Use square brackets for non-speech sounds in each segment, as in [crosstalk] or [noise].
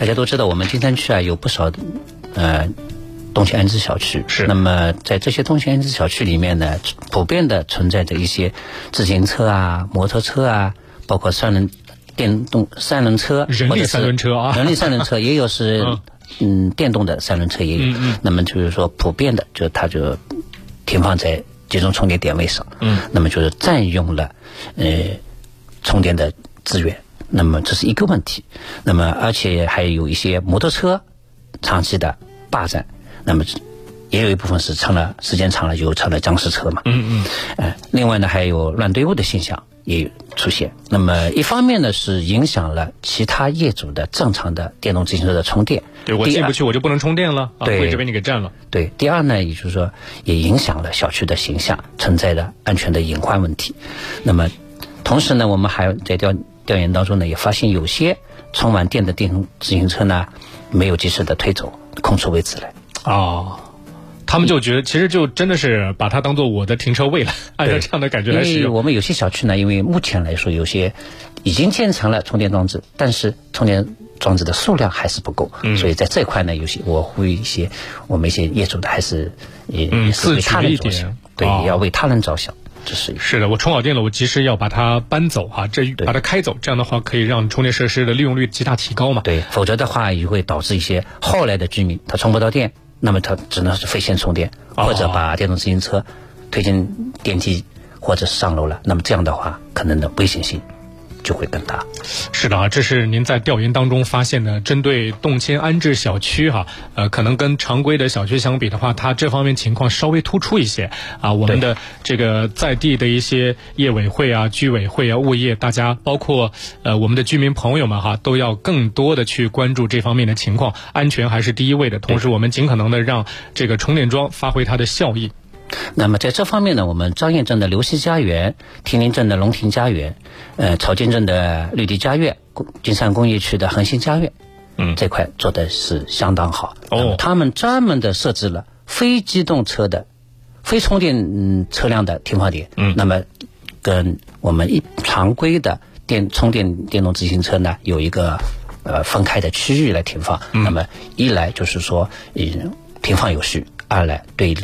大家都知道，我们金山区啊有不少呃动迁安置小区。是。那么在这些动迁安置小区里面呢，普遍的存在着一些自行车啊、摩托车啊，包括三轮电动三轮车，人力三轮车啊，人力三轮车 [laughs] 也有是嗯电动的三轮车也有。嗯嗯。那么就是说，普遍的就它就停放在集中充电点位上。嗯。那么就是占用了呃充电的资源。那么这是一个问题，那么而且还有一些摩托车长期的霸占，那么也有一部分是成了时间长了就成了僵尸车嘛。嗯嗯。呃，另外呢还有乱堆物的现象也出现。那么一方面呢是影响了其他业主的正常的电动自行车的充电。对我进不去我就不能充电了，对，会这边你给占了。对，第二呢也就是说也影响了小区的形象，存在的安全的隐患问题。那么同时呢我们还在调。调研当中呢，也发现有些充完电的电动自行车呢，没有及时的推走，空出位置来。哦，他们就觉得其实就真的是把它当做我的停车位了，按照这样的感觉来使用。我们有些小区呢，因为目前来说有些已经建成了充电装置，但是充电装置的数量还是不够，所以在这块呢，有些我呼吁一些我们一些业主的还是也也是为他人着想，对，要为他人着想。这是是的，我充好电了，我及时要把它搬走啊，这把它开走，这样的话可以让充电设施的利用率极大提高嘛？对，否则的话也会导致一些后来的居民他充不到电，那么他只能是费线充电，或者把电动自行车推进电梯或者是上楼了，那么这样的话可能的危险性。就会更大。是的啊，这是您在调研当中发现的，针对动迁安置小区哈，呃，可能跟常规的小区相比的话，它这方面情况稍微突出一些啊。我们的这个在地的一些业委会啊、居委会啊、物业，大家包括呃我们的居民朋友们哈，都要更多的去关注这方面的情况，安全还是第一位的。同时，我们尽可能的让这个充电桩发挥它的效益。那么在这方面呢，我们张堰镇的刘溪家园、亭林镇的龙亭家园、呃草涧镇的绿地家苑、金山工业区的恒星家苑，嗯，这块做的是相当好。哦，他们专门的设置了非机动车的、非充电车辆的停放点。嗯，那么跟我们一常规的电充电电动自行车呢，有一个呃分开的区域来停放。那么一来就是说，嗯，停放有序；二来对。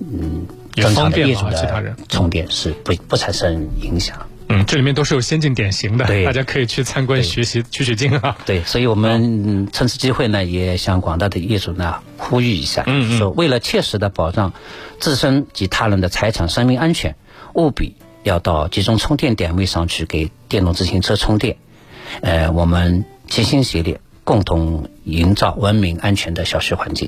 嗯，正常的业主的充电是不不产生影响。嗯，这里面都是有先进典型的，对，大家可以去参观学习取取经啊。对，所以我们趁此机会呢，也向广大的业主呢呼吁一下，嗯说为了切实的保障自身及他人的财产生命安全，务必要到集中充电点位上去给电动自行车充电。呃，我们齐心协力，共同营造文明安全的小区环境。